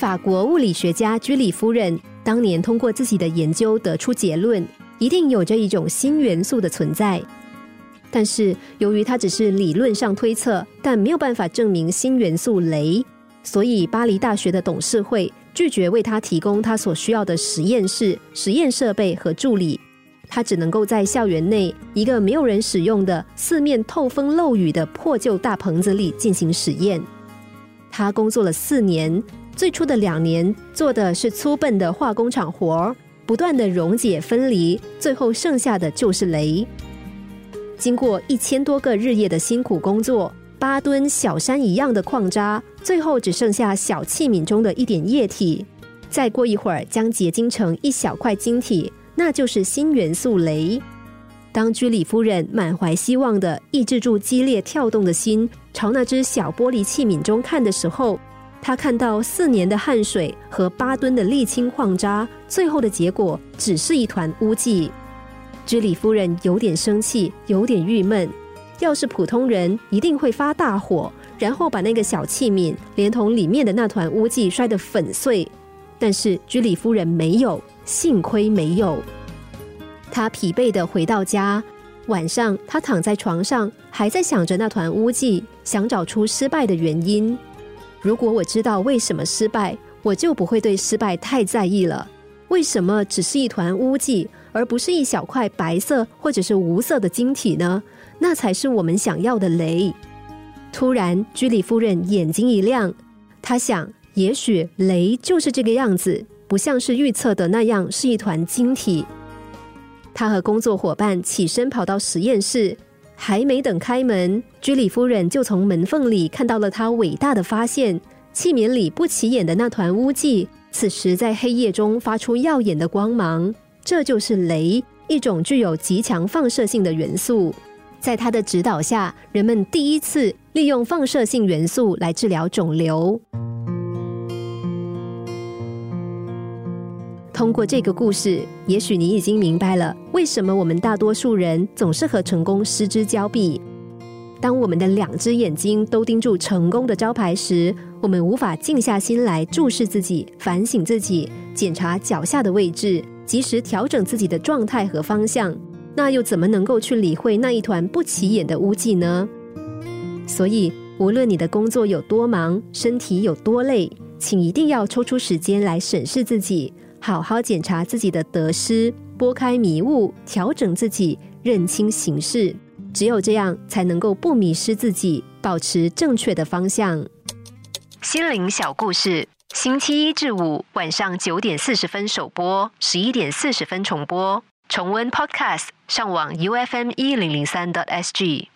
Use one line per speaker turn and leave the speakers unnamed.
法国物理学家居里夫人当年通过自己的研究得出结论，一定有着一种新元素的存在。但是由于她只是理论上推测，但没有办法证明新元素镭，所以巴黎大学的董事会拒绝为他提供他所需要的实验室、实验设备和助理。他只能够在校园内一个没有人使用的、四面透风漏雨的破旧大棚子里进行实验。他工作了四年，最初的两年做的是粗笨的化工厂活儿，不断的溶解分离，最后剩下的就是镭。经过一千多个日夜的辛苦工作，八吨小山一样的矿渣，最后只剩下小器皿中的一点液体。再过一会儿，将结晶成一小块晶体。那就是新元素镭。当居里夫人满怀希望的抑制住激烈跳动的心，朝那只小玻璃器皿中看的时候，他看到四年的汗水和八吨的沥青矿渣，最后的结果只是一团污迹。居里夫人有点生气，有点郁闷。要是普通人，一定会发大火，然后把那个小器皿连同里面的那团污迹摔得粉碎。但是居里夫人没有。幸亏没有。他疲惫的回到家，晚上他躺在床上，还在想着那团污迹，想找出失败的原因。如果我知道为什么失败，我就不会对失败太在意了。为什么只是一团污迹，而不是一小块白色或者是无色的晶体呢？那才是我们想要的雷。突然，居里夫人眼睛一亮，她想，也许雷就是这个样子。不像是预测的那样是一团晶体。她和工作伙伴起身跑到实验室，还没等开门，居里夫人就从门缝里看到了她伟大的发现：器皿里不起眼的那团污迹，此时在黑夜中发出耀眼的光芒。这就是镭，一种具有极强放射性的元素。在他的指导下，人们第一次利用放射性元素来治疗肿瘤。通过这个故事，也许你已经明白了为什么我们大多数人总是和成功失之交臂。当我们的两只眼睛都盯住成功的招牌时，我们无法静下心来注视自己、反省自己、检查脚下的位置，及时调整自己的状态和方向。那又怎么能够去理会那一团不起眼的污迹呢？所以，无论你的工作有多忙，身体有多累，请一定要抽出时间来审视自己。好好检查自己的得失，拨开迷雾，调整自己，认清形势。只有这样，才能够不迷失自己，保持正确的方向。心灵小故事，星期一至五晚上九点四十分首播，十一点四十分重播。重温 Podcast，上网 U F M 一零零三 t S G。